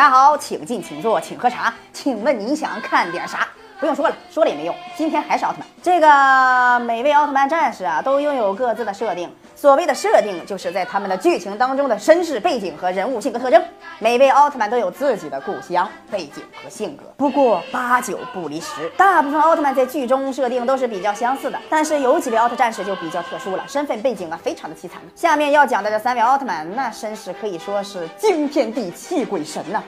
大家好，请进，请坐，请喝茶。请问您想看点啥？不用说了，说了也没用。今天还是奥特曼。这个每位奥特曼战士啊，都拥有各自的设定。所谓的设定，就是在他们的剧情当中的身世背景和人物性格特征。每位奥特曼都有自己的故乡背景和性格，不过八九不离十。大部分奥特曼在剧中设定都是比较相似的，但是有几位奥特战士就比较特殊了，身份背景啊非常的凄惨。下面要讲的这三位奥特曼，那身世可以说是惊天地泣鬼神呐。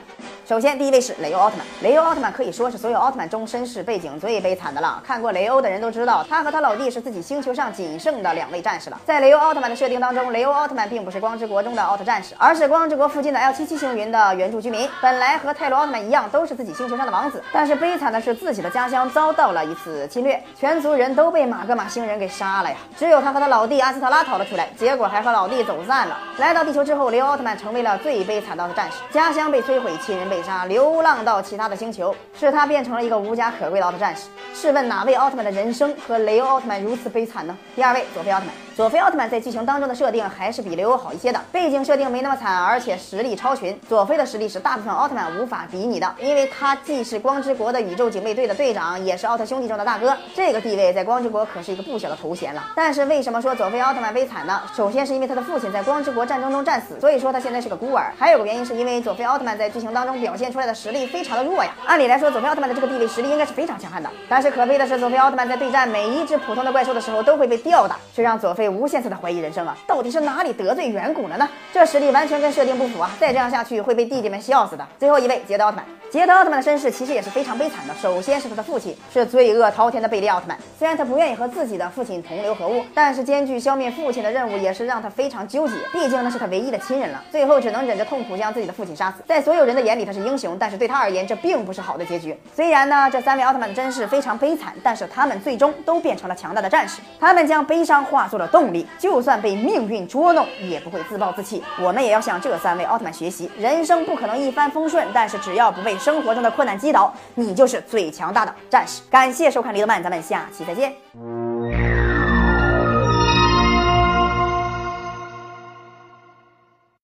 首先，第一位是雷欧奥特曼。雷欧奥特曼可以说是所有奥特曼中身世背景最悲惨的了。看过雷欧的人都知道，他和他老弟是自己星球上仅剩的两位战士了。在雷欧奥特曼的设定当中，雷欧奥特曼并不是光之国中的奥特战士，而是光之国附近的 L 七七星云的原住居民。本来和泰罗奥特曼一样，都是自己星球上的王子，但是悲惨的是自己的家乡遭到了一次侵略，全族人都被马格玛星人给杀了呀。只有他和他老弟阿斯特拉逃了出来，结果还和老弟走散了。来到地球之后，雷欧奥特曼成为了最悲惨的奥特战士，家乡被摧毁，亲人被流浪到其他的星球，使他变成了一个无家可归的奥特战士。试问哪位奥特曼的人生和雷欧奥特曼如此悲惨呢？第二位，佐菲奥特曼。佐菲奥特曼在剧情当中的设定还是比雷欧好一些的，背景设定没那么惨，而且实力超群。佐菲的实力是大部分奥特曼无法比拟的，因为他既是光之国的宇宙警卫队的队长，也是奥特兄弟中的大哥，这个地位在光之国可是一个不小的头衔了。但是为什么说佐菲奥特曼悲惨呢？首先是因为他的父亲在光之国战争中战死，所以说他现在是个孤儿。还有个原因是因为佐菲奥特曼在剧情当中表现出来的实力非常的弱呀。按理来说，佐菲奥特曼的这个地位实力应该是非常强悍的，但是可悲的是，佐菲奥特曼在对战每一只普通的怪兽的时候都会被吊打，这让佐菲被无限次的怀疑。人生啊，到底是哪里得罪远古了呢？这实力完全跟设定不符啊！再这样下去会被弟弟们笑死的。最后一位，捷德奥特曼。捷德奥特曼的身世其实也是非常悲惨的。首先是他的父亲是罪恶滔天的贝利奥特曼，虽然他不愿意和自己的父亲同流合污，但是艰巨消灭父亲的任务也是让他非常纠结。毕竟那是他唯一的亲人了，最后只能忍着痛苦将自己的父亲杀死。在所有人的眼里他是英雄，但是对他而言这并不是好的结局。虽然呢这三位奥特曼的身世非常悲惨，但是他们最终都变成了强大的战士。他们将悲伤化作了动力，就算被命运捉弄，也不会自暴自弃。我们也要向这三位奥特曼学习，人生不可能一帆风顺，但是只要不被生活中的困难击倒，你就是最强大的战士。感谢收看《李德曼》，咱们下期再见。